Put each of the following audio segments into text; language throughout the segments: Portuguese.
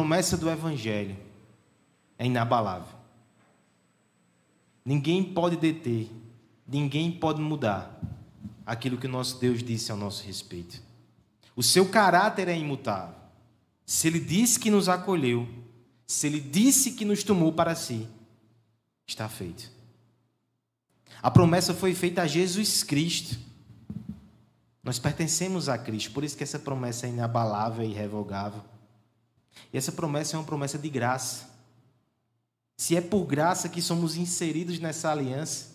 promessa do Evangelho é inabalável. Ninguém pode deter, ninguém pode mudar aquilo que o nosso Deus disse ao nosso respeito. O seu caráter é imutável. Se ele disse que nos acolheu, se ele disse que nos tomou para si, está feito. A promessa foi feita a Jesus Cristo. Nós pertencemos a Cristo, por isso que essa promessa é inabalável e irrevogável. E essa promessa é uma promessa de graça. Se é por graça que somos inseridos nessa aliança,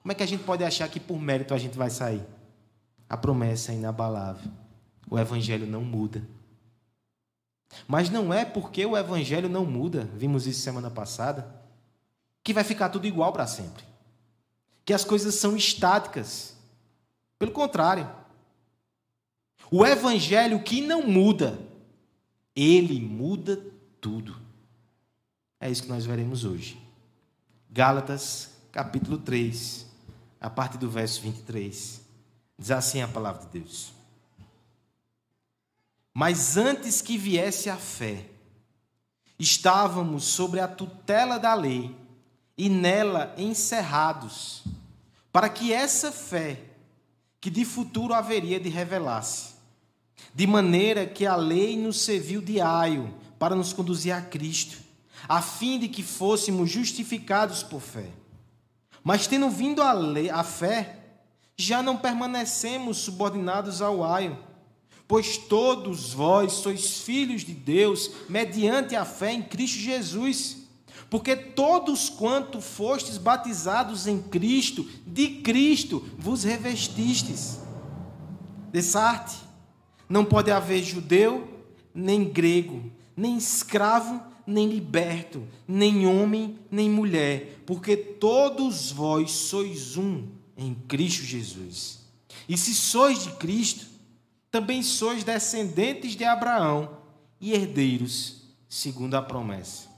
como é que a gente pode achar que por mérito a gente vai sair? A promessa é inabalável. O evangelho não muda. Mas não é porque o evangelho não muda, vimos isso semana passada, que vai ficar tudo igual para sempre. Que as coisas são estáticas. Pelo contrário. O evangelho que não muda, ele muda tudo. É isso que nós veremos hoje. Gálatas, capítulo 3, a partir do verso 23. Diz assim a palavra de Deus. Mas antes que viesse a fé, estávamos sobre a tutela da lei e nela encerrados, para que essa fé, que de futuro haveria de revelar-se, de maneira que a lei nos serviu de aio para nos conduzir a Cristo, a fim de que fôssemos justificados por fé. Mas tendo vindo a, lei, a fé, já não permanecemos subordinados ao aio, pois todos vós sois filhos de Deus mediante a fé em Cristo Jesus. Porque todos quanto fostes batizados em Cristo, de Cristo vos revestistes. Desarte. Não pode haver judeu, nem grego, nem escravo, nem liberto, nem homem, nem mulher, porque todos vós sois um em Cristo Jesus. E se sois de Cristo, também sois descendentes de Abraão e herdeiros, segundo a promessa.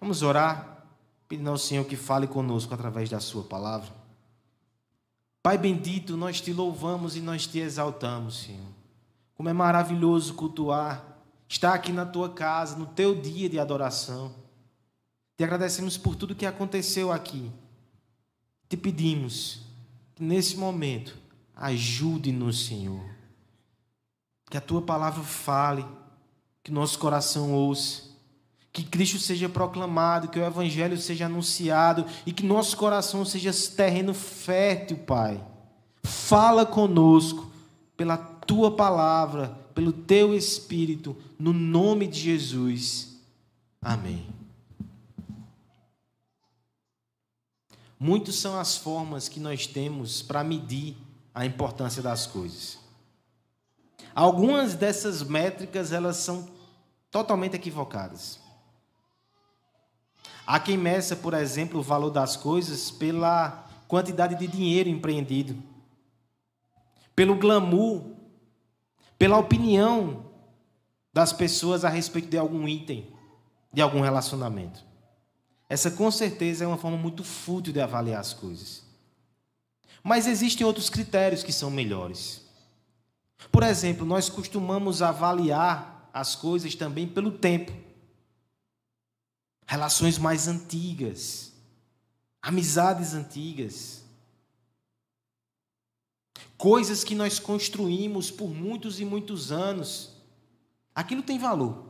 Vamos orar, pedindo ao Senhor que fale conosco através da Sua palavra. Pai bendito, nós te louvamos e nós te exaltamos, Senhor. Como é maravilhoso cultuar, estar aqui na tua casa, no teu dia de adoração. Te agradecemos por tudo que aconteceu aqui. Te pedimos que nesse momento ajude-nos, Senhor. Que a tua palavra fale, que nosso coração ouça que Cristo seja proclamado, que o Evangelho seja anunciado e que nosso coração seja terreno fértil, Pai. Fala conosco pela tua palavra, pelo teu Espírito, no nome de Jesus. Amém. Muitas são as formas que nós temos para medir a importância das coisas. Algumas dessas métricas elas são totalmente equivocadas. Há quem meça, por exemplo, o valor das coisas pela quantidade de dinheiro empreendido, pelo glamour, pela opinião das pessoas a respeito de algum item, de algum relacionamento. Essa com certeza é uma forma muito fútil de avaliar as coisas. Mas existem outros critérios que são melhores. Por exemplo, nós costumamos avaliar as coisas também pelo tempo relações mais antigas, amizades antigas, coisas que nós construímos por muitos e muitos anos. Aquilo tem valor,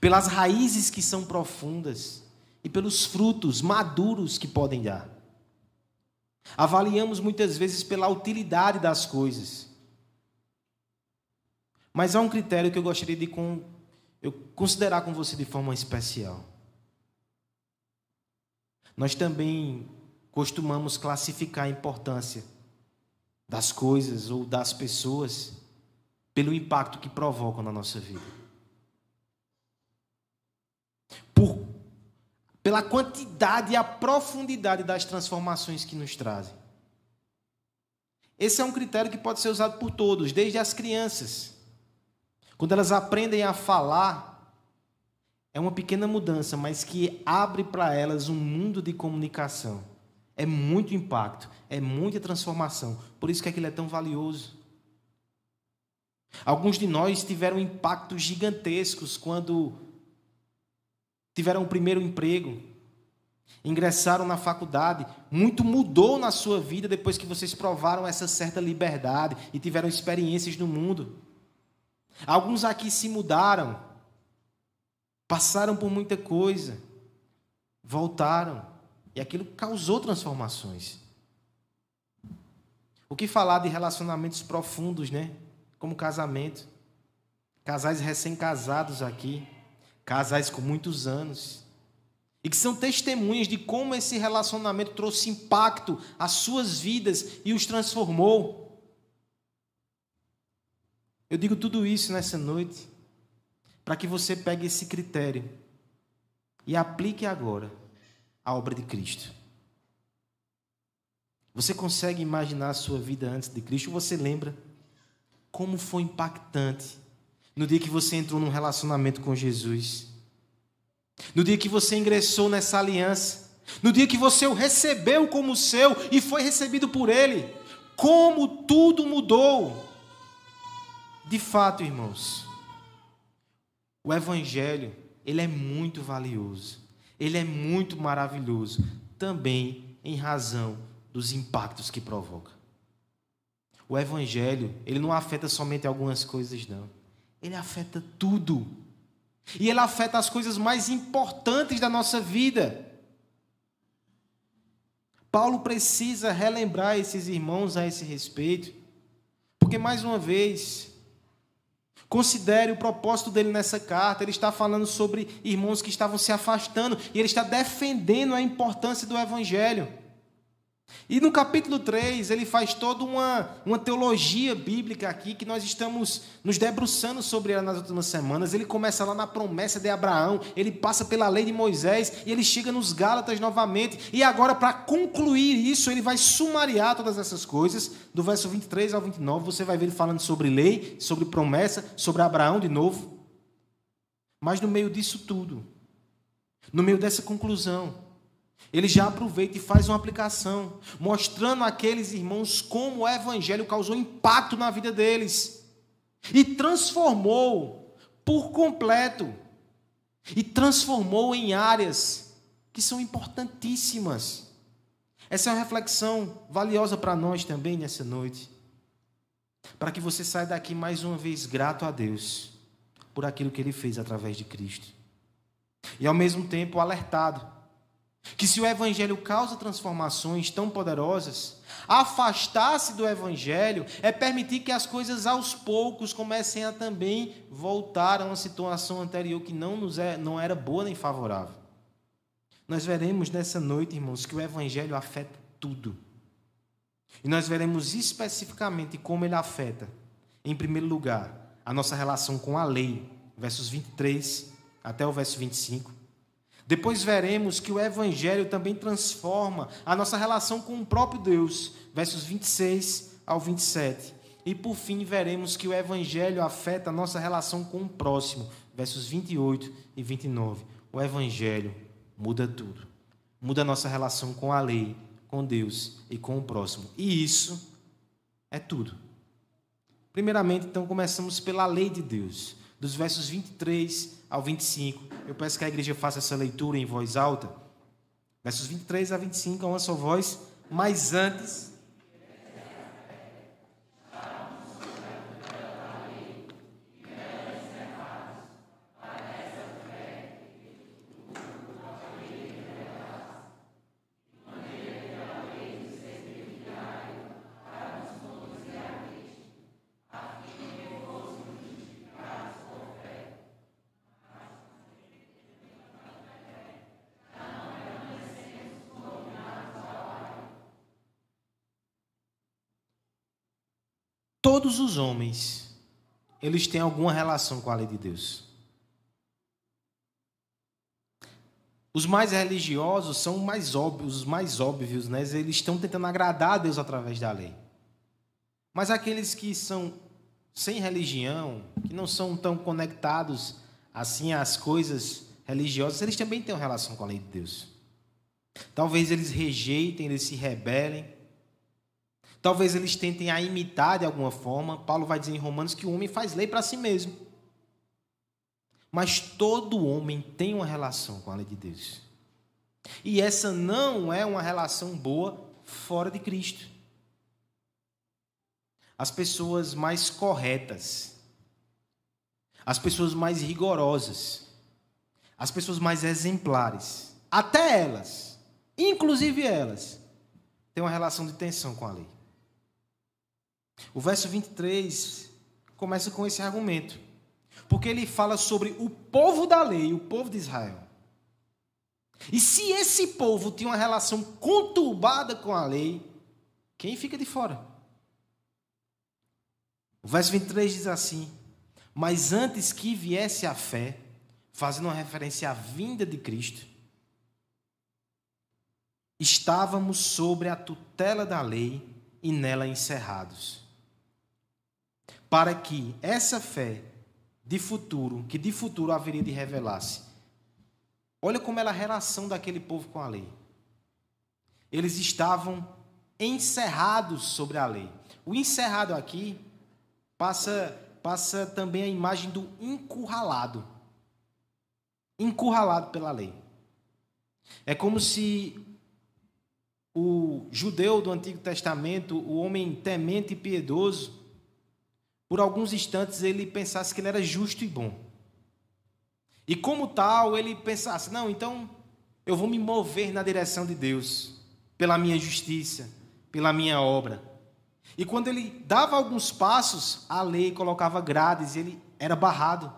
pelas raízes que são profundas e pelos frutos maduros que podem dar. Avaliamos muitas vezes pela utilidade das coisas. Mas há um critério que eu gostaria de eu considerar com você de forma especial. Nós também costumamos classificar a importância das coisas ou das pessoas pelo impacto que provocam na nossa vida. Por, pela quantidade e a profundidade das transformações que nos trazem. Esse é um critério que pode ser usado por todos, desde as crianças. Quando elas aprendem a falar, é uma pequena mudança, mas que abre para elas um mundo de comunicação. É muito impacto, é muita transformação. Por isso que aquilo é tão valioso. Alguns de nós tiveram impactos gigantescos quando tiveram o primeiro emprego, ingressaram na faculdade, muito mudou na sua vida depois que vocês provaram essa certa liberdade e tiveram experiências no mundo. Alguns aqui se mudaram, passaram por muita coisa, voltaram, e aquilo causou transformações. O que falar de relacionamentos profundos, né? Como casamento. Casais recém-casados aqui, casais com muitos anos, e que são testemunhas de como esse relacionamento trouxe impacto às suas vidas e os transformou. Eu digo tudo isso nessa noite para que você pegue esse critério e aplique agora a obra de Cristo. Você consegue imaginar a sua vida antes de Cristo? Você lembra como foi impactante no dia que você entrou num relacionamento com Jesus? No dia que você ingressou nessa aliança? No dia que você o recebeu como seu e foi recebido por Ele? Como tudo mudou! De fato, irmãos, o Evangelho, ele é muito valioso, ele é muito maravilhoso, também em razão dos impactos que provoca. O Evangelho, ele não afeta somente algumas coisas, não. Ele afeta tudo. E ele afeta as coisas mais importantes da nossa vida. Paulo precisa relembrar esses irmãos a esse respeito, porque, mais uma vez, Considere o propósito dele nessa carta. Ele está falando sobre irmãos que estavam se afastando e ele está defendendo a importância do evangelho. E no capítulo 3, ele faz toda uma, uma teologia bíblica aqui, que nós estamos nos debruçando sobre ela nas últimas semanas. Ele começa lá na promessa de Abraão, ele passa pela lei de Moisés, e ele chega nos Gálatas novamente. E agora, para concluir isso, ele vai sumariar todas essas coisas. Do verso 23 ao 29, você vai ver ele falando sobre lei, sobre promessa, sobre Abraão de novo. Mas no meio disso tudo, no meio dessa conclusão, ele já aproveita e faz uma aplicação, mostrando àqueles irmãos como o evangelho causou impacto na vida deles e transformou por completo e transformou em áreas que são importantíssimas. Essa é uma reflexão valiosa para nós também nessa noite. Para que você saia daqui mais uma vez grato a Deus por aquilo que ele fez através de Cristo. E ao mesmo tempo alertado que se o Evangelho causa transformações tão poderosas, afastar-se do Evangelho é permitir que as coisas aos poucos comecem a também voltar a uma situação anterior que não, nos é, não era boa nem favorável. Nós veremos nessa noite, irmãos, que o Evangelho afeta tudo. E nós veremos especificamente como ele afeta, em primeiro lugar, a nossa relação com a lei, versos 23 até o verso 25. Depois veremos que o Evangelho também transforma a nossa relação com o próprio Deus, versos 26 ao 27. E por fim, veremos que o Evangelho afeta a nossa relação com o próximo, versos 28 e 29. O Evangelho muda tudo. Muda a nossa relação com a lei, com Deus e com o próximo. E isso é tudo. Primeiramente, então, começamos pela lei de Deus, dos versos 23 ao 25. Eu peço que a igreja faça essa leitura em voz alta. Versos 23 a 25, a uma só voz. Mas antes, todos os homens, eles têm alguma relação com a lei de Deus. Os mais religiosos são mais óbvios, os mais óbvios, né? Eles estão tentando agradar a Deus através da lei. Mas aqueles que são sem religião, que não são tão conectados assim às coisas religiosas, eles também têm uma relação com a lei de Deus. Talvez eles rejeitem, eles se rebelem, Talvez eles tentem a imitar de alguma forma. Paulo vai dizer em Romanos que o homem faz lei para si mesmo. Mas todo homem tem uma relação com a lei de Deus. E essa não é uma relação boa fora de Cristo. As pessoas mais corretas, as pessoas mais rigorosas, as pessoas mais exemplares, até elas, inclusive elas, têm uma relação de tensão com a lei. O verso 23 começa com esse argumento, porque ele fala sobre o povo da lei, o povo de Israel. E se esse povo tinha uma relação conturbada com a lei, quem fica de fora? O verso 23 diz assim: Mas antes que viesse a fé, fazendo uma referência à vinda de Cristo, estávamos sobre a tutela da lei e nela encerrados. Para que essa fé de futuro, que de futuro haveria de revelar-se, olha como era a relação daquele povo com a lei. Eles estavam encerrados sobre a lei. O encerrado aqui passa, passa também a imagem do encurralado encurralado pela lei. É como se o judeu do Antigo Testamento, o homem temente e piedoso, por alguns instantes ele pensasse que ele era justo e bom. E como tal, ele pensasse: não, então eu vou me mover na direção de Deus, pela minha justiça, pela minha obra. E quando ele dava alguns passos, a lei colocava grades, ele era barrado.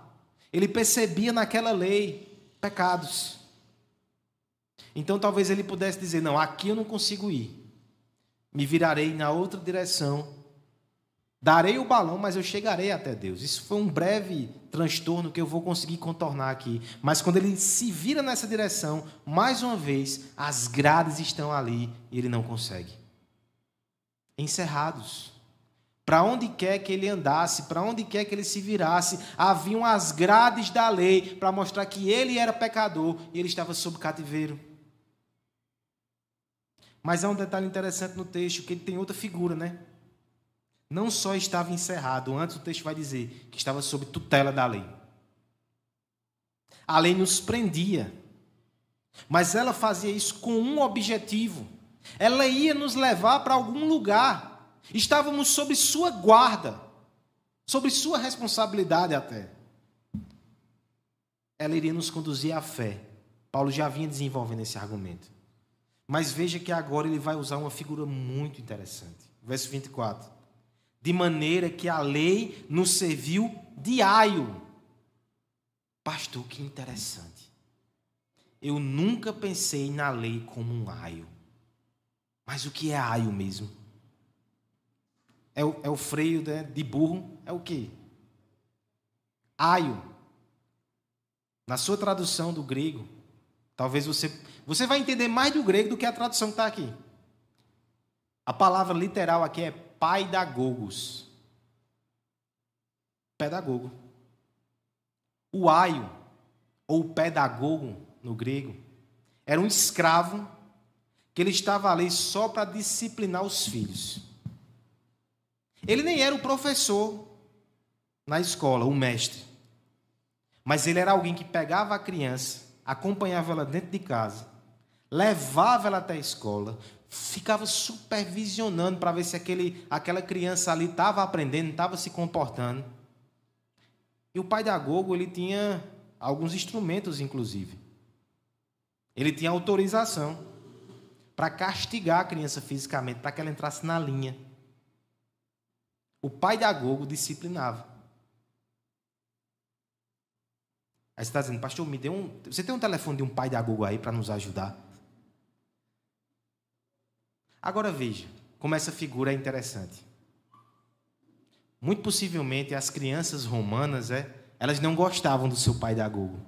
Ele percebia naquela lei pecados. Então talvez ele pudesse dizer: Não, aqui eu não consigo ir. Me virarei na outra direção. Darei o balão, mas eu chegarei até Deus. Isso foi um breve transtorno que eu vou conseguir contornar aqui. Mas quando ele se vira nessa direção, mais uma vez, as grades estão ali e ele não consegue. Encerrados. Para onde quer que ele andasse, para onde quer que ele se virasse, haviam as grades da lei para mostrar que ele era pecador e ele estava sob cativeiro. Mas há um detalhe interessante no texto, que ele tem outra figura, né? Não só estava encerrado, antes o texto vai dizer que estava sob tutela da lei. A lei nos prendia, mas ela fazia isso com um objetivo. Ela ia nos levar para algum lugar. Estávamos sob sua guarda, sob sua responsabilidade até. Ela iria nos conduzir à fé. Paulo já vinha desenvolvendo esse argumento. Mas veja que agora ele vai usar uma figura muito interessante. Verso 24. De maneira que a lei nos serviu de aio. Pastor, que interessante. Eu nunca pensei na lei como um aio. Mas o que é aio mesmo? é o, é o freio né, de burro, é o quê? Aio. Na sua tradução do grego, talvez você. Você vai entender mais do grego do que a tradução que está aqui. A palavra literal aqui é paidagogos. Pedagogo. O aio, ou pedagogo no grego, era um escravo que ele estava ali só para disciplinar os filhos. Ele nem era o professor na escola, o mestre. Mas ele era alguém que pegava a criança, acompanhava ela dentro de casa, levava ela até a escola, ficava supervisionando para ver se aquele, aquela criança ali estava aprendendo, estava se comportando. E o pai da Gogo, ele tinha alguns instrumentos, inclusive. Ele tinha autorização para castigar a criança fisicamente, para que ela entrasse na linha. O pai de Agogo disciplinava. Aí você está dizendo, pastor, me dê um. Você tem um telefone de um pai de Agogo aí para nos ajudar? Agora veja como essa figura é interessante. Muito possivelmente as crianças romanas, é, elas não gostavam do seu pai de Agogo.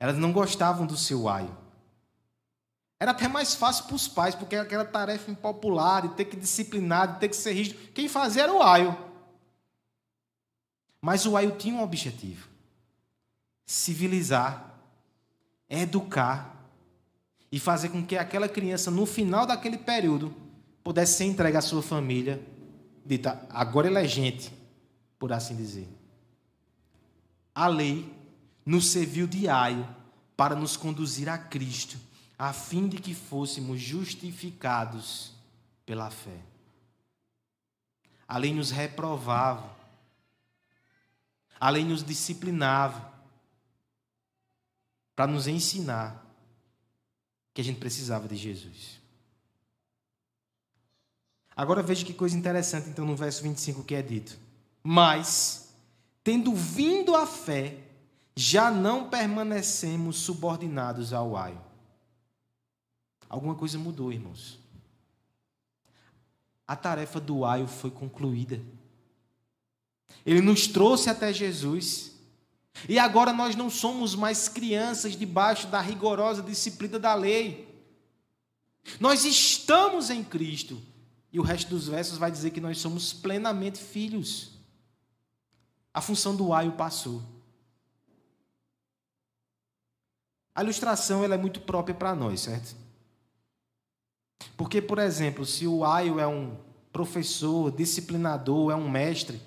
Elas não gostavam do seu aio. Era até mais fácil para os pais, porque era aquela tarefa impopular de ter que disciplinar, de ter que ser rígido. Quem fazia era o aio. Mas o aio tinha um objetivo: civilizar, educar e fazer com que aquela criança, no final daquele período, pudesse ser entregue à sua família, dita, agora ele é gente, por assim dizer. A lei nos serviu de aio para nos conduzir a Cristo, a fim de que fôssemos justificados pela fé. A lei nos reprovava, a lei nos disciplinava, para nos ensinar que a gente precisava de Jesus. Agora veja que coisa interessante, então, no verso 25 que é dito. Mas, tendo vindo a fé, já não permanecemos subordinados ao aio. Alguma coisa mudou, irmãos. A tarefa do aio foi concluída. Ele nos trouxe até Jesus. E agora nós não somos mais crianças debaixo da rigorosa disciplina da lei. Nós estamos em Cristo. E o resto dos versos vai dizer que nós somos plenamente filhos. A função do aio passou. A ilustração ela é muito própria para nós, certo? Porque, por exemplo, se o aio é um professor, disciplinador, é um mestre,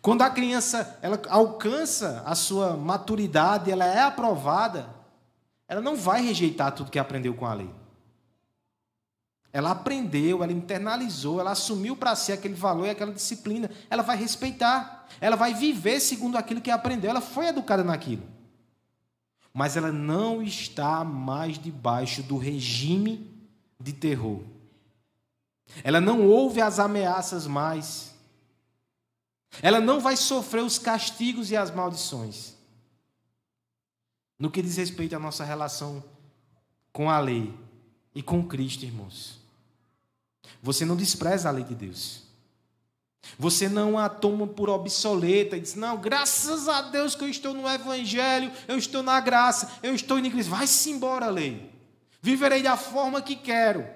quando a criança ela alcança a sua maturidade, ela é aprovada, ela não vai rejeitar tudo que aprendeu com a lei. Ela aprendeu, ela internalizou, ela assumiu para si aquele valor e aquela disciplina. Ela vai respeitar, ela vai viver segundo aquilo que aprendeu. Ela foi educada naquilo. Mas ela não está mais debaixo do regime de terror. Ela não ouve as ameaças mais. Ela não vai sofrer os castigos e as maldições. No que diz respeito à nossa relação com a lei e com Cristo, irmãos. Você não despreza a lei de Deus. Você não a toma por obsoleta e diz: Não, graças a Deus que eu estou no Evangelho, eu estou na graça, eu estou em Cristo. Vai-se embora, lei. Viverei da forma que quero.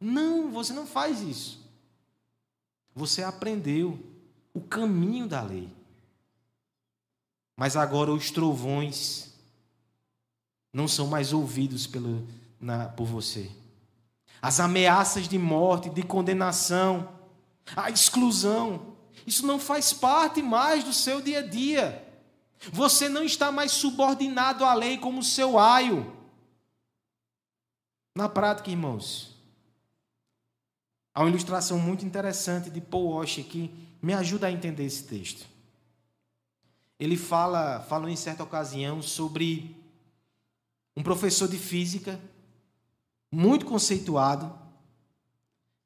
Não, você não faz isso. Você aprendeu o caminho da lei. Mas agora os trovões não são mais ouvidos pelo, na, por você. As ameaças de morte, de condenação, a exclusão, isso não faz parte mais do seu dia a dia. Você não está mais subordinado à lei como seu aio. Na prática, irmãos, há uma ilustração muito interessante de Paul Walsh que me ajuda a entender esse texto. Ele fala, falou em certa ocasião sobre um professor de física muito conceituado,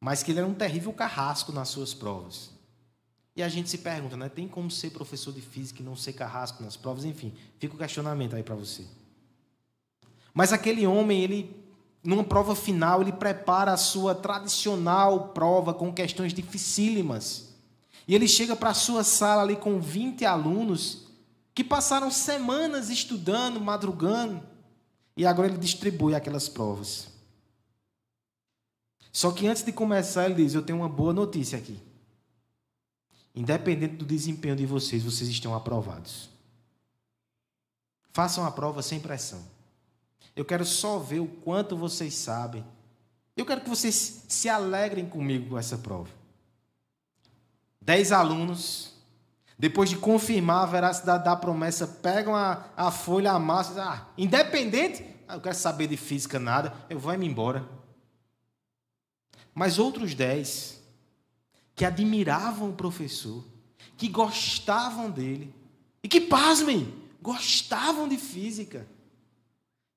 mas que ele era um terrível carrasco nas suas provas. E a gente se pergunta, né? Tem como ser professor de física e não ser carrasco nas provas? Enfim, fica o questionamento aí para você. Mas aquele homem, ele, numa prova final, ele prepara a sua tradicional prova com questões dificílimas. E ele chega para a sua sala ali com 20 alunos que passaram semanas estudando, madrugando, e agora ele distribui aquelas provas. Só que antes de começar, ele diz: Eu tenho uma boa notícia aqui. Independente do desempenho de vocês, vocês estão aprovados. Façam a prova sem pressão. Eu quero só ver o quanto vocês sabem. Eu quero que vocês se alegrem comigo com essa prova dez alunos, depois de confirmar a veracidade da promessa, pegam a, a folha, a massa, ah, independente, ah, eu quero saber de física nada, eu vou me embora. Mas outros dez, que admiravam o professor, que gostavam dele, e que, pasmem, gostavam de física,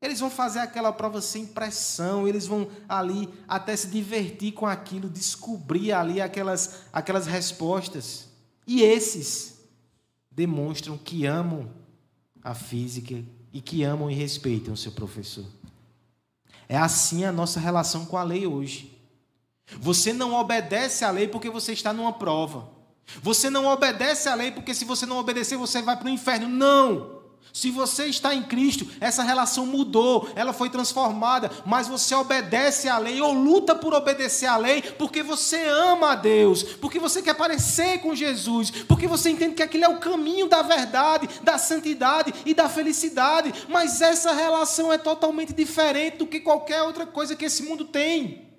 eles vão fazer aquela prova sem pressão, eles vão ali até se divertir com aquilo, descobrir ali aquelas, aquelas respostas. E esses demonstram que amam a física e que amam e respeitam o seu professor. É assim a nossa relação com a lei hoje. Você não obedece à lei porque você está numa prova. Você não obedece à lei porque se você não obedecer você vai para o inferno. Não! Se você está em Cristo, essa relação mudou, ela foi transformada, mas você obedece à lei ou luta por obedecer à lei porque você ama a Deus, porque você quer parecer com Jesus, porque você entende que aquele é o caminho da verdade, da santidade e da felicidade. Mas essa relação é totalmente diferente do que qualquer outra coisa que esse mundo tem.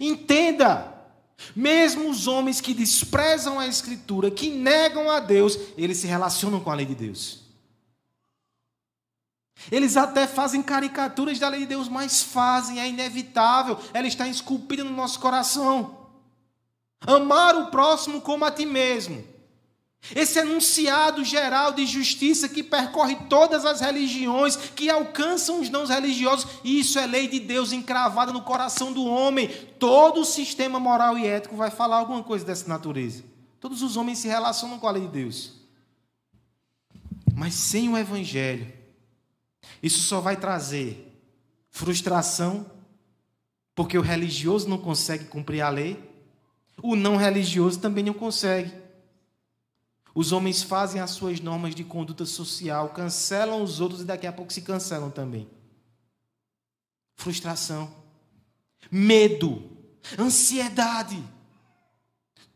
Entenda, mesmo os homens que desprezam a Escritura, que negam a Deus, eles se relacionam com a lei de Deus. Eles até fazem caricaturas da lei de Deus, mas fazem, é inevitável, ela está esculpida no nosso coração. Amar o próximo como a ti mesmo. Esse enunciado geral de justiça que percorre todas as religiões, que alcançam os não religiosos, isso é lei de Deus encravada no coração do homem. Todo o sistema moral e ético vai falar alguma coisa dessa natureza. Todos os homens se relacionam com a lei de Deus. Mas sem o evangelho, isso só vai trazer frustração, porque o religioso não consegue cumprir a lei, o não religioso também não consegue. Os homens fazem as suas normas de conduta social, cancelam os outros e daqui a pouco se cancelam também. Frustração, medo, ansiedade.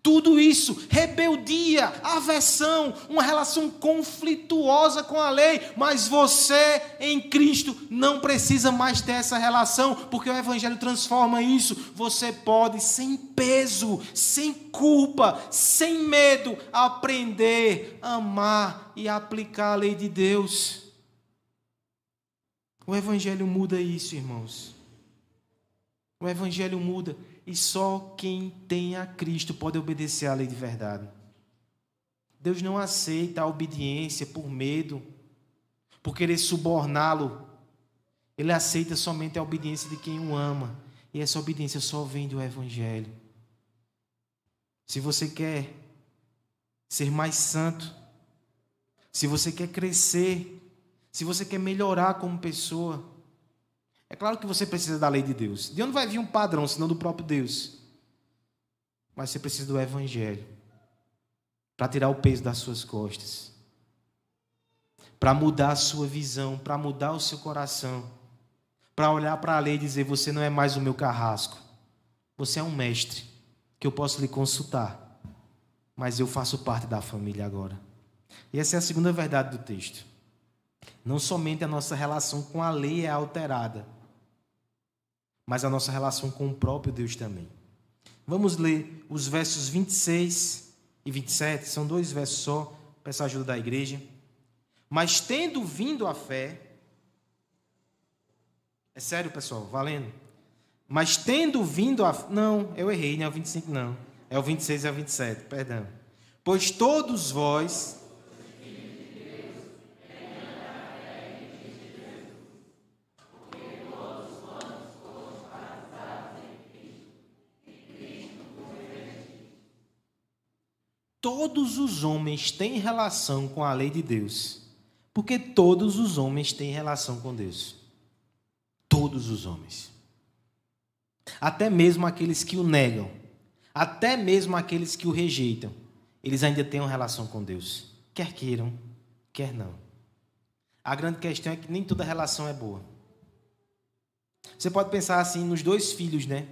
Tudo isso, rebeldia, aversão, uma relação conflituosa com a lei, mas você em Cristo não precisa mais ter essa relação, porque o Evangelho transforma isso. Você pode, sem peso, sem culpa, sem medo, aprender, amar e aplicar a lei de Deus. O Evangelho muda isso, irmãos. O Evangelho muda. E só quem tem a Cristo pode obedecer à lei de verdade. Deus não aceita a obediência por medo, por querer suborná-lo. Ele aceita somente a obediência de quem o ama. E essa obediência só vem do Evangelho. Se você quer ser mais santo, se você quer crescer, se você quer melhorar como pessoa, é claro que você precisa da lei de Deus. De onde vai vir um padrão, senão do próprio Deus? Mas você precisa do Evangelho para tirar o peso das suas costas, para mudar a sua visão, para mudar o seu coração, para olhar para a lei e dizer: Você não é mais o meu carrasco, você é um mestre que eu posso lhe consultar, mas eu faço parte da família agora. E essa é a segunda verdade do texto. Não somente a nossa relação com a lei é alterada, mas a nossa relação com o próprio Deus também. Vamos ler os versos 26 e 27, são dois versos só, peço a ajuda da igreja. Mas tendo vindo a fé, é sério, pessoal, valendo. Mas tendo vindo a. Não, eu errei, não é o 25, não. É o 26 e o 27, perdão. Pois todos vós todos os homens têm relação com a lei de Deus. Porque todos os homens têm relação com Deus. Todos os homens. Até mesmo aqueles que o negam. Até mesmo aqueles que o rejeitam. Eles ainda têm uma relação com Deus. Quer queiram, quer não. A grande questão é que nem toda relação é boa. Você pode pensar assim nos dois filhos, né?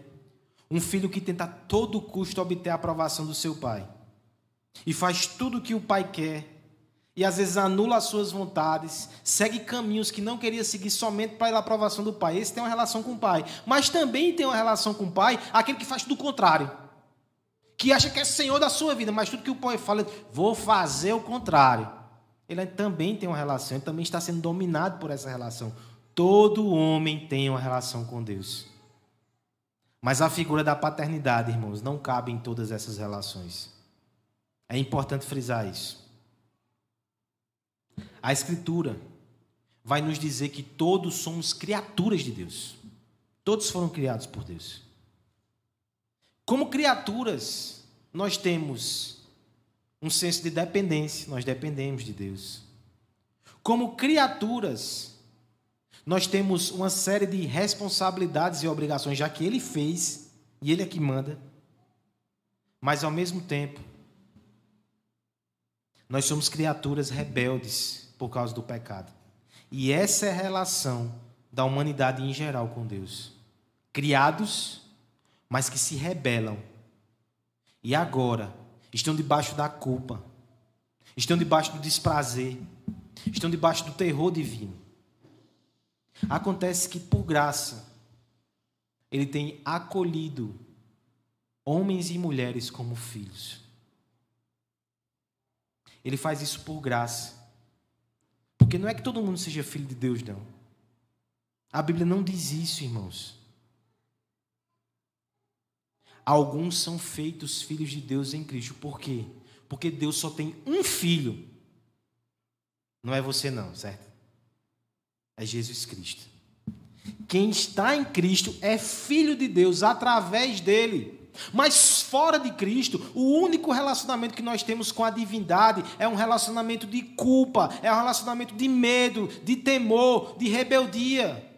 Um filho que tenta a todo custo obter a aprovação do seu pai e faz tudo o que o pai quer, e às vezes anula as suas vontades, segue caminhos que não queria seguir somente para a aprovação do pai. Esse tem uma relação com o pai. Mas também tem uma relação com o pai aquele que faz tudo o contrário. Que acha que é senhor da sua vida, mas tudo que o pai fala, vou fazer o contrário. Ele também tem uma relação, ele também está sendo dominado por essa relação. Todo homem tem uma relação com Deus. Mas a figura da paternidade, irmãos, não cabe em todas essas relações. É importante frisar isso. A Escritura vai nos dizer que todos somos criaturas de Deus. Todos foram criados por Deus. Como criaturas, nós temos um senso de dependência, nós dependemos de Deus. Como criaturas, nós temos uma série de responsabilidades e obrigações, já que Ele fez e Ele é que manda. Mas ao mesmo tempo, nós somos criaturas rebeldes por causa do pecado. E essa é a relação da humanidade em geral com Deus. Criados, mas que se rebelam. E agora estão debaixo da culpa, estão debaixo do desprazer, estão debaixo do terror divino. Acontece que, por graça, Ele tem acolhido homens e mulheres como filhos. Ele faz isso por graça. Porque não é que todo mundo seja filho de Deus, não. A Bíblia não diz isso, irmãos. Alguns são feitos filhos de Deus em Cristo. Por quê? Porque Deus só tem um filho. Não é você, não, certo? É Jesus Cristo. Quem está em Cristo é filho de Deus através dele. Mas fora de Cristo, o único relacionamento que nós temos com a divindade é um relacionamento de culpa, é um relacionamento de medo, de temor, de rebeldia.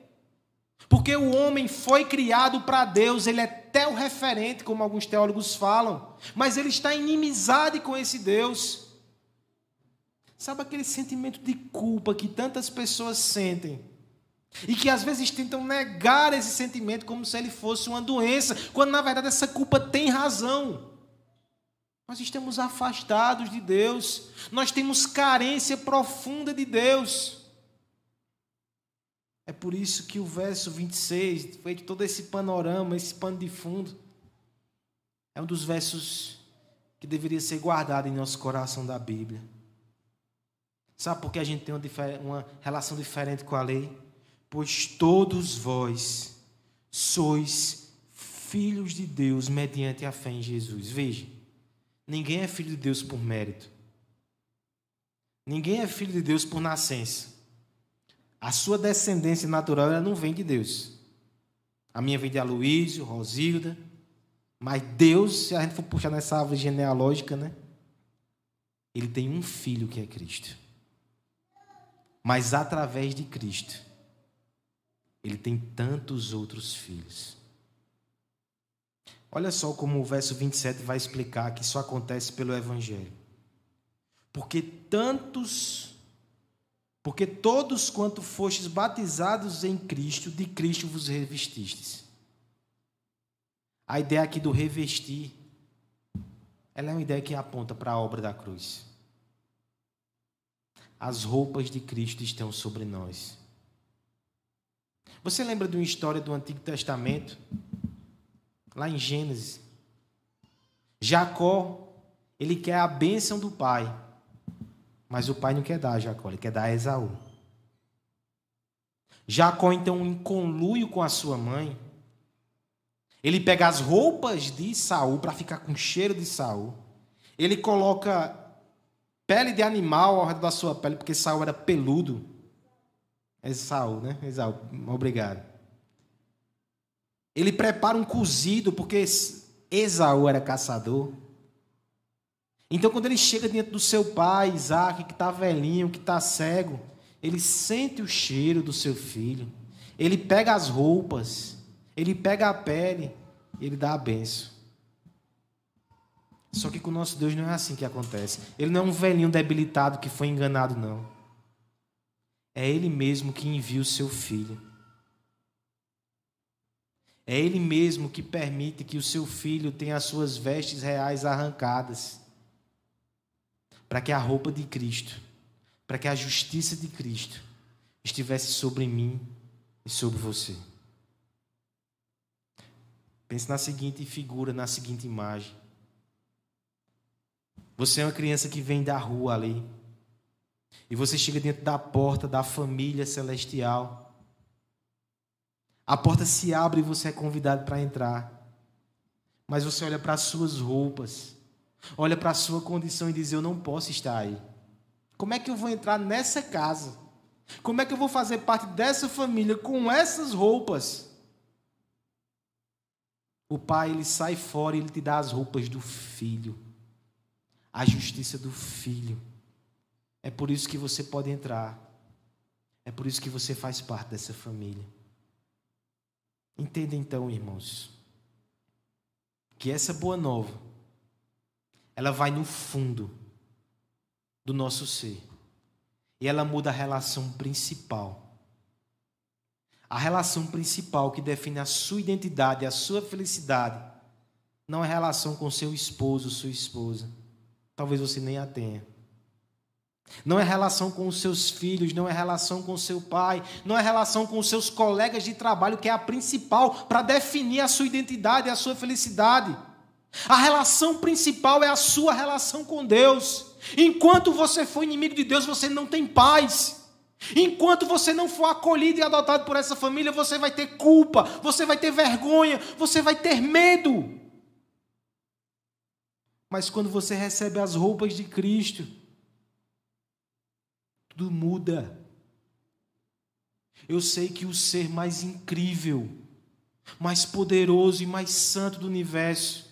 Porque o homem foi criado para Deus, ele é o referente, como alguns teólogos falam, mas ele está em inimizade com esse Deus. Sabe aquele sentimento de culpa que tantas pessoas sentem? E que às vezes tentam negar esse sentimento como se ele fosse uma doença, quando na verdade essa culpa tem razão. Nós estamos afastados de Deus, nós temos carência profunda de Deus. É por isso que o verso 26, feito todo esse panorama, esse pano de fundo, é um dos versos que deveria ser guardado em nosso coração da Bíblia. Sabe por que a gente tem uma relação diferente com a lei? Pois todos vós sois filhos de Deus mediante a fé em Jesus. Veja, ninguém é filho de Deus por mérito. Ninguém é filho de Deus por nascença. A sua descendência natural ela não vem de Deus. A minha vem de Aloísio, Rosilda. Mas Deus, se a gente for puxar nessa árvore genealógica, né? Ele tem um filho que é Cristo. Mas através de Cristo, ele tem tantos outros filhos. Olha só como o verso 27 vai explicar que isso acontece pelo Evangelho. Porque tantos porque todos quanto fostes batizados em Cristo, de Cristo vos revestistes. A ideia aqui do revestir, ela é uma ideia que aponta para a obra da cruz. As roupas de Cristo estão sobre nós. Você lembra de uma história do Antigo Testamento? Lá em Gênesis. Jacó, ele quer a bênção do pai. Mas o pai não quer dar a Jacó, ele quer dar a Esaú. Jacó, então, em conluio com a sua mãe, ele pega as roupas de Saul para ficar com cheiro de Saul. Ele coloca pele de animal ao redor da sua pele, porque Saul era peludo. É Saul, né? Esaú, obrigado. Ele prepara um cozido, porque Esaú era caçador. Então, quando ele chega diante do seu pai, Isaac, que está velhinho, que está cego, ele sente o cheiro do seu filho, ele pega as roupas, ele pega a pele, ele dá a benção. Só que com o nosso Deus não é assim que acontece. Ele não é um velhinho debilitado que foi enganado, não. É Ele mesmo que envia o seu filho. É Ele mesmo que permite que o seu filho tenha as suas vestes reais arrancadas para que a roupa de Cristo, para que a justiça de Cristo estivesse sobre mim e sobre você. Pense na seguinte figura, na seguinte imagem. Você é uma criança que vem da rua ali. E você chega dentro da porta da família celestial. A porta se abre e você é convidado para entrar. Mas você olha para as suas roupas olha para a sua condição e diz: Eu não posso estar aí. Como é que eu vou entrar nessa casa? Como é que eu vou fazer parte dessa família com essas roupas? O pai, ele sai fora e ele te dá as roupas do filho, a justiça do filho. É por isso que você pode entrar. É por isso que você faz parte dessa família. Entenda então, irmãos, que essa boa nova ela vai no fundo do nosso ser. E ela muda a relação principal. A relação principal que define a sua identidade, a sua felicidade, não é relação com seu esposo, sua esposa. Talvez você nem a tenha. Não é relação com os seus filhos, não é relação com o seu pai, não é relação com os seus colegas de trabalho, que é a principal para definir a sua identidade e a sua felicidade. A relação principal é a sua relação com Deus. Enquanto você for inimigo de Deus, você não tem paz. Enquanto você não for acolhido e adotado por essa família, você vai ter culpa, você vai ter vergonha, você vai ter medo. Mas quando você recebe as roupas de Cristo, tudo muda. Eu sei que o ser mais incrível, mais poderoso e mais santo do universo,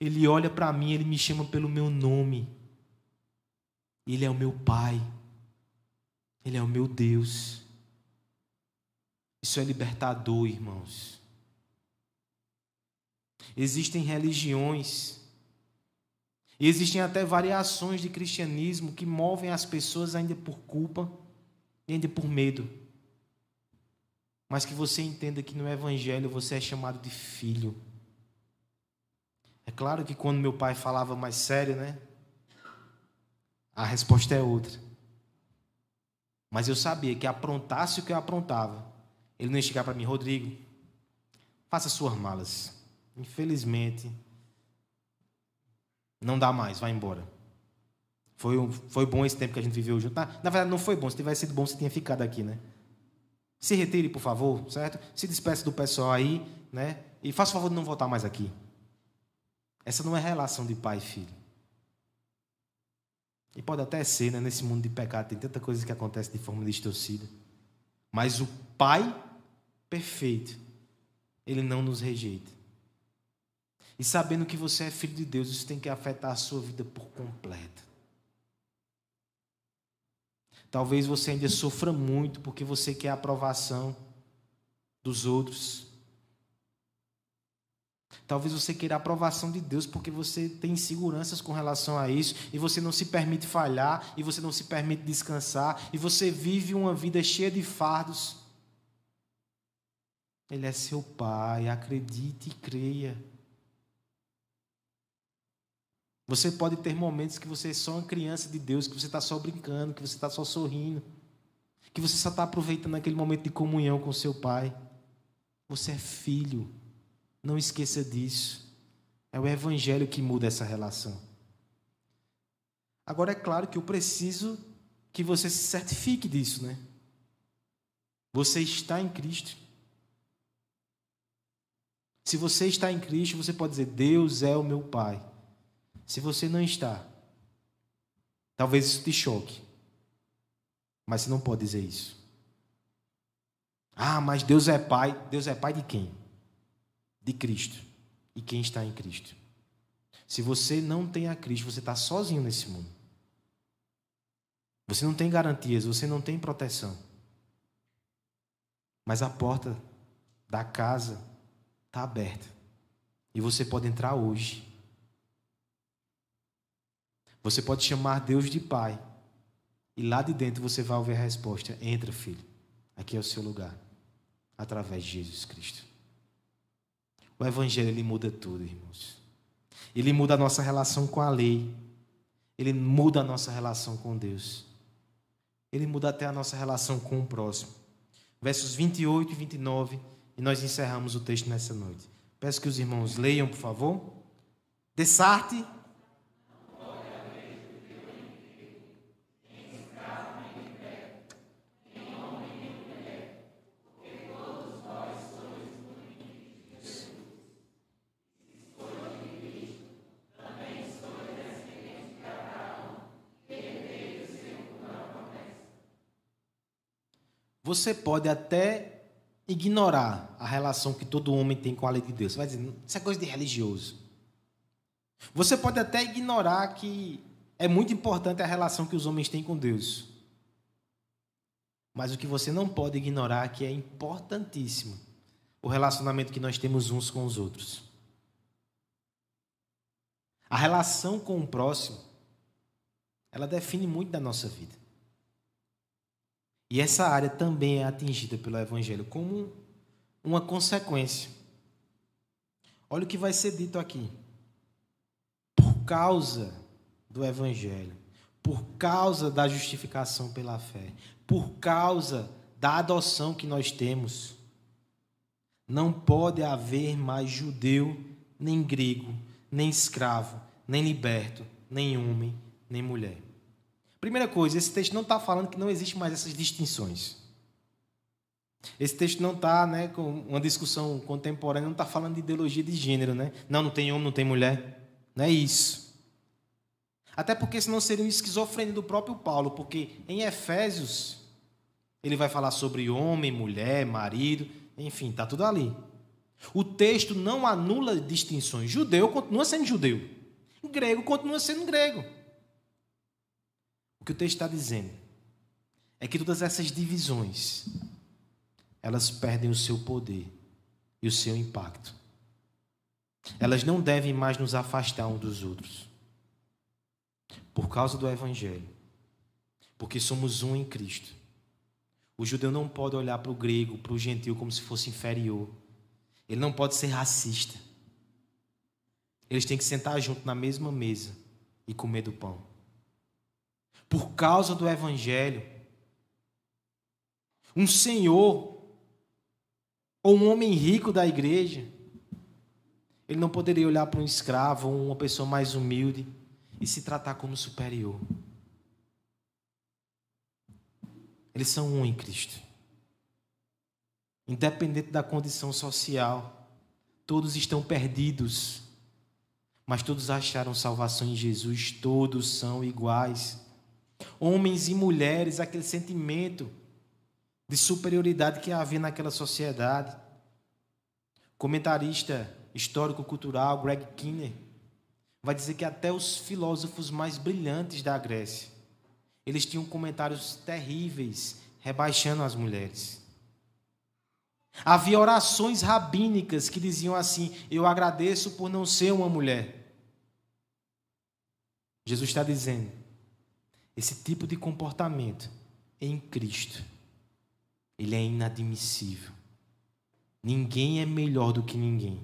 ele olha para mim, ele me chama pelo meu nome. Ele é o meu Pai. Ele é o meu Deus. Isso é libertador, irmãos. Existem religiões, e existem até variações de cristianismo que movem as pessoas ainda por culpa e ainda por medo. Mas que você entenda que no Evangelho você é chamado de filho. É claro que quando meu pai falava mais sério, né? A resposta é outra. Mas eu sabia que aprontasse o que eu aprontava, ele não ia chegar para mim, Rodrigo, faça suas malas. Infelizmente, não dá mais, vai embora. Foi, foi bom esse tempo que a gente viveu junto. Na, na verdade, não foi bom. Se tivesse sido bom, você tinha ficado aqui, né? Se retire, por favor, certo? Se despeça do pessoal aí, né? E faça o favor de não voltar mais aqui. Essa não é relação de pai e filho. E pode até ser, né? Nesse mundo de pecado tem tanta coisa que acontece de forma distorcida. Mas o pai perfeito, ele não nos rejeita. E sabendo que você é filho de Deus, isso tem que afetar a sua vida por completo. Talvez você ainda sofra muito porque você quer a aprovação dos outros. Talvez você queira a aprovação de Deus porque você tem inseguranças com relação a isso e você não se permite falhar e você não se permite descansar e você vive uma vida cheia de fardos. Ele é seu pai, acredite e creia. Você pode ter momentos que você é só uma criança de Deus, que você está só brincando, que você está só sorrindo, que você só está aproveitando aquele momento de comunhão com seu pai. Você é filho. Não esqueça disso. É o Evangelho que muda essa relação. Agora, é claro que eu preciso que você se certifique disso, né? Você está em Cristo. Se você está em Cristo, você pode dizer: Deus é o meu Pai. Se você não está, talvez isso te choque. Mas você não pode dizer isso. Ah, mas Deus é Pai. Deus é Pai de quem? De Cristo. E quem está em Cristo? Se você não tem a Cristo, você está sozinho nesse mundo. Você não tem garantias, você não tem proteção. Mas a porta da casa está aberta. E você pode entrar hoje você pode chamar Deus de Pai. E lá de dentro você vai ouvir a resposta: Entra, filho. Aqui é o seu lugar. Através de Jesus Cristo. O Evangelho ele muda tudo, irmãos. Ele muda a nossa relação com a lei. Ele muda a nossa relação com Deus. Ele muda até a nossa relação com o próximo. Versos 28 e 29. E nós encerramos o texto nessa noite. Peço que os irmãos leiam, por favor. Dessarte Você pode até ignorar a relação que todo homem tem com a lei de Deus. Você vai dizer, isso é coisa de religioso. Você pode até ignorar que é muito importante a relação que os homens têm com Deus. Mas o que você não pode ignorar é que é importantíssimo o relacionamento que nós temos uns com os outros. A relação com o próximo, ela define muito da nossa vida. E essa área também é atingida pelo Evangelho como uma consequência. Olha o que vai ser dito aqui. Por causa do Evangelho, por causa da justificação pela fé, por causa da adoção que nós temos, não pode haver mais judeu, nem grego, nem escravo, nem liberto, nem homem, nem mulher Primeira coisa, esse texto não está falando que não existe mais essas distinções. Esse texto não está, né, com uma discussão contemporânea, não está falando de ideologia de gênero, né? Não, não tem homem, não tem mulher. Não é isso. Até porque senão seria um esquizofrenia do próprio Paulo, porque em Efésios ele vai falar sobre homem, mulher, marido, enfim, está tudo ali. O texto não anula distinções. Judeu continua sendo judeu. Grego continua sendo grego. Que o texto está dizendo é que todas essas divisões elas perdem o seu poder e o seu impacto. Elas não devem mais nos afastar uns dos outros. Por causa do Evangelho. Porque somos um em Cristo. O judeu não pode olhar para o grego, para o gentil, como se fosse inferior. Ele não pode ser racista. Eles têm que sentar junto na mesma mesa e comer do pão. Por causa do Evangelho, um senhor ou um homem rico da igreja, ele não poderia olhar para um escravo ou uma pessoa mais humilde e se tratar como superior. Eles são um em Cristo. Independente da condição social, todos estão perdidos, mas todos acharam salvação em Jesus, todos são iguais. Homens e mulheres, aquele sentimento de superioridade que havia naquela sociedade. Comentarista histórico-cultural Greg Kinner vai dizer que até os filósofos mais brilhantes da Grécia, eles tinham comentários terríveis rebaixando as mulheres. Havia orações rabínicas que diziam assim: Eu agradeço por não ser uma mulher. Jesus está dizendo: esse tipo de comportamento em Cristo ele é inadmissível. Ninguém é melhor do que ninguém.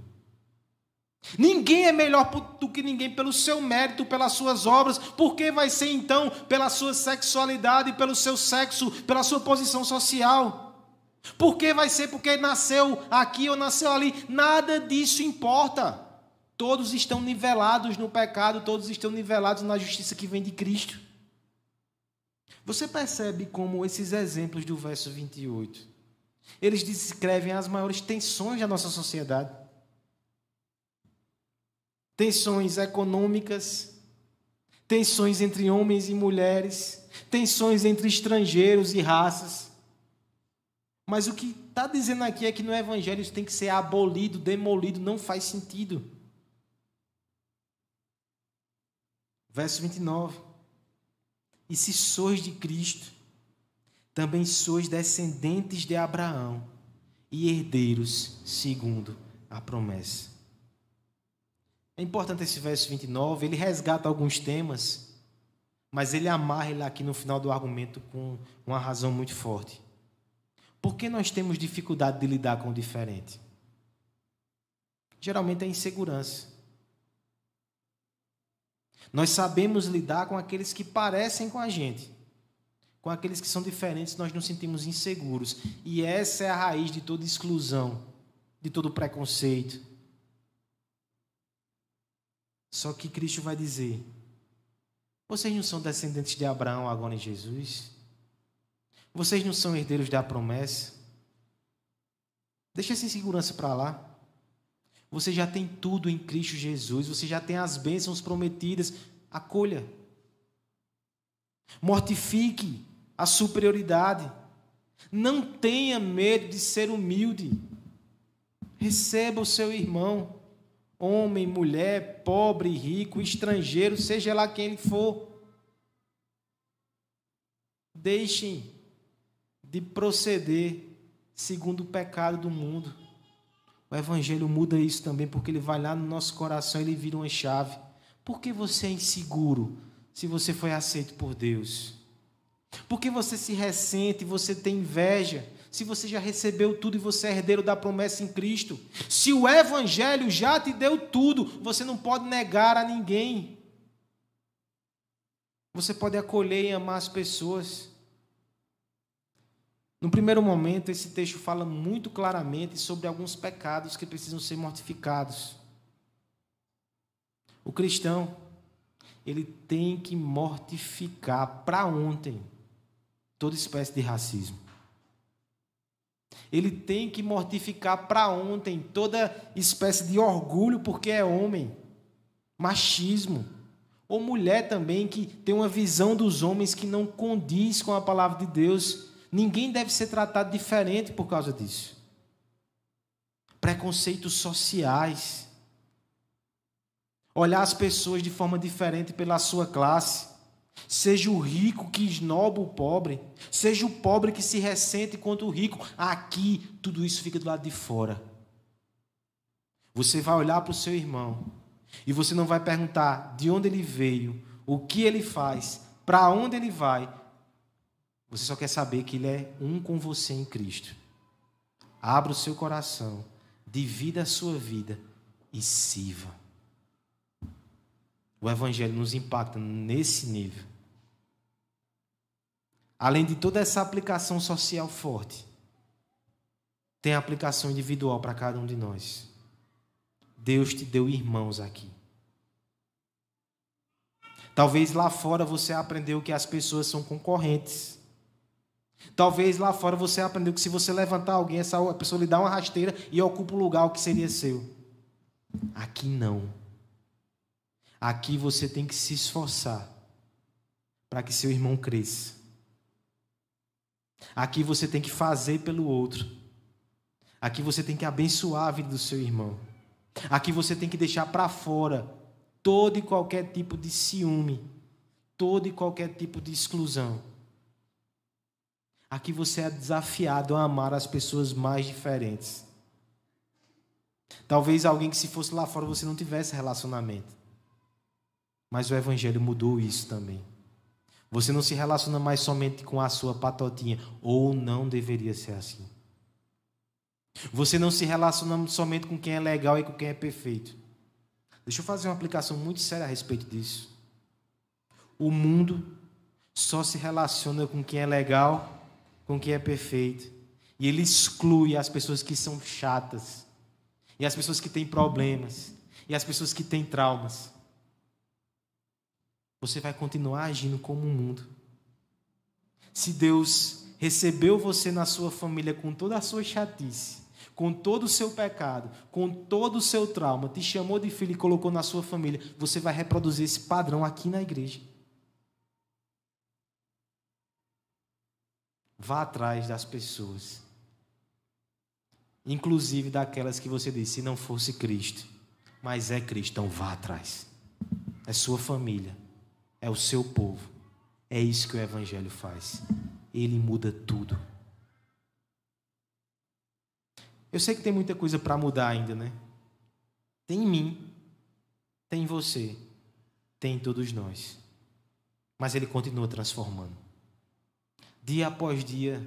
Ninguém é melhor do que ninguém pelo seu mérito, pelas suas obras. Por que vai ser então pela sua sexualidade, pelo seu sexo, pela sua posição social? Por que vai ser porque nasceu aqui ou nasceu ali? Nada disso importa. Todos estão nivelados no pecado, todos estão nivelados na justiça que vem de Cristo. Você percebe como esses exemplos do verso 28, eles descrevem as maiores tensões da nossa sociedade. Tensões econômicas, tensões entre homens e mulheres, tensões entre estrangeiros e raças. Mas o que está dizendo aqui é que no Evangelho isso tem que ser abolido, demolido, não faz sentido. Verso 29. E se sois de Cristo, também sois descendentes de Abraão e herdeiros segundo a promessa. É importante esse verso 29, ele resgata alguns temas, mas ele amarra ele aqui no final do argumento com uma razão muito forte. Por que nós temos dificuldade de lidar com o diferente? Geralmente é insegurança. Nós sabemos lidar com aqueles que parecem com a gente. Com aqueles que são diferentes, nós nos sentimos inseguros. E essa é a raiz de toda exclusão, de todo preconceito. Só que Cristo vai dizer: vocês não são descendentes de Abraão agora em Jesus? Vocês não são herdeiros da promessa? Deixa essa insegurança para lá. Você já tem tudo em Cristo Jesus, você já tem as bênçãos prometidas. Acolha. Mortifique a superioridade. Não tenha medo de ser humilde. Receba o seu irmão, homem, mulher, pobre, rico, estrangeiro, seja lá quem ele for. Deixem de proceder segundo o pecado do mundo. O Evangelho muda isso também, porque ele vai lá no nosso coração e ele vira uma chave. Por que você é inseguro se você foi aceito por Deus? Por que você se ressente, você tem inveja, se você já recebeu tudo e você é herdeiro da promessa em Cristo? Se o Evangelho já te deu tudo, você não pode negar a ninguém. Você pode acolher e amar as pessoas. No primeiro momento, esse texto fala muito claramente sobre alguns pecados que precisam ser mortificados. O cristão, ele tem que mortificar para ontem toda espécie de racismo. Ele tem que mortificar para ontem toda espécie de orgulho porque é homem, machismo, ou mulher também que tem uma visão dos homens que não condiz com a palavra de Deus. Ninguém deve ser tratado diferente por causa disso. Preconceitos sociais. Olhar as pessoas de forma diferente pela sua classe. Seja o rico que esnoba o pobre. Seja o pobre que se ressente contra o rico. Aqui, tudo isso fica do lado de fora. Você vai olhar para o seu irmão e você não vai perguntar de onde ele veio, o que ele faz, para onde ele vai. Você só quer saber que ele é um com você em Cristo. Abra o seu coração, divida a sua vida e sirva. O Evangelho nos impacta nesse nível. Além de toda essa aplicação social forte, tem aplicação individual para cada um de nós. Deus te deu irmãos aqui. Talvez lá fora você aprendeu que as pessoas são concorrentes. Talvez lá fora você aprendeu que se você levantar alguém, essa pessoa lhe dá uma rasteira e ocupa o lugar que seria seu. Aqui não. Aqui você tem que se esforçar para que seu irmão cresça. Aqui você tem que fazer pelo outro. Aqui você tem que abençoar a vida do seu irmão. Aqui você tem que deixar para fora todo e qualquer tipo de ciúme, todo e qualquer tipo de exclusão. Aqui você é desafiado a amar as pessoas mais diferentes. Talvez alguém que se fosse lá fora você não tivesse relacionamento. Mas o Evangelho mudou isso também. Você não se relaciona mais somente com a sua patotinha, ou não deveria ser assim. Você não se relaciona somente com quem é legal e com quem é perfeito. Deixa eu fazer uma aplicação muito séria a respeito disso. O mundo só se relaciona com quem é legal, com quem é perfeito. E ele exclui as pessoas que são chatas, e as pessoas que têm problemas, e as pessoas que têm traumas você vai continuar agindo como o um mundo. Se Deus recebeu você na sua família com toda a sua chatice, com todo o seu pecado, com todo o seu trauma, te chamou de filho e colocou na sua família, você vai reproduzir esse padrão aqui na igreja. Vá atrás das pessoas, inclusive daquelas que você disse, se não fosse Cristo, mas é Cristo, então vá atrás. É sua família é o seu povo. É isso que o Evangelho faz. Ele muda tudo. Eu sei que tem muita coisa para mudar ainda, né? Tem em mim, tem em você, tem em todos nós. Mas Ele continua transformando. Dia após dia,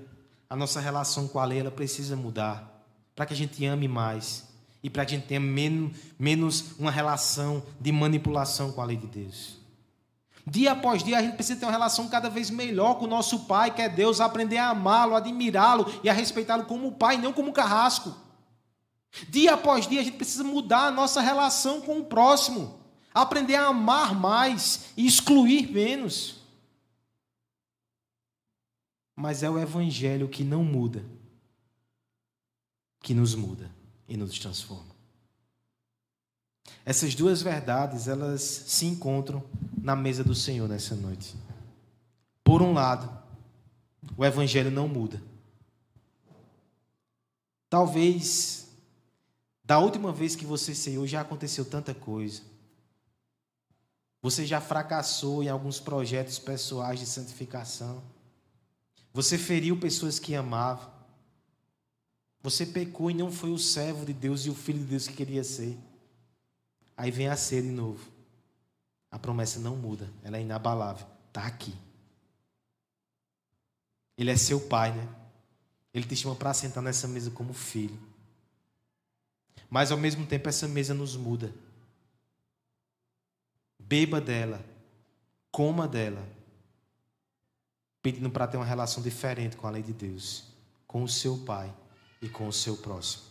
a nossa relação com a lei ela precisa mudar para que a gente ame mais e para que a gente tenha menos, menos uma relação de manipulação com a lei de Deus. Dia após dia a gente precisa ter uma relação cada vez melhor com o nosso Pai, que é Deus, aprender a amá-lo, admirá-lo e a respeitá-lo como Pai, não como carrasco. Dia após dia a gente precisa mudar a nossa relação com o próximo, aprender a amar mais e excluir menos. Mas é o Evangelho que não muda, que nos muda e nos transforma. Essas duas verdades, elas se encontram na mesa do Senhor nessa noite. Por um lado, o evangelho não muda. Talvez da última vez que você saiu já aconteceu tanta coisa. Você já fracassou em alguns projetos pessoais de santificação. Você feriu pessoas que amavam. Você pecou e não foi o servo de Deus e o filho de Deus que queria ser. Aí vem a ser de novo. A promessa não muda, ela é inabalável. Está aqui. Ele é seu pai, né? Ele te chama para sentar nessa mesa como filho. Mas ao mesmo tempo essa mesa nos muda. Beba dela, coma dela, pedindo para ter uma relação diferente com a lei de Deus, com o seu pai e com o seu próximo.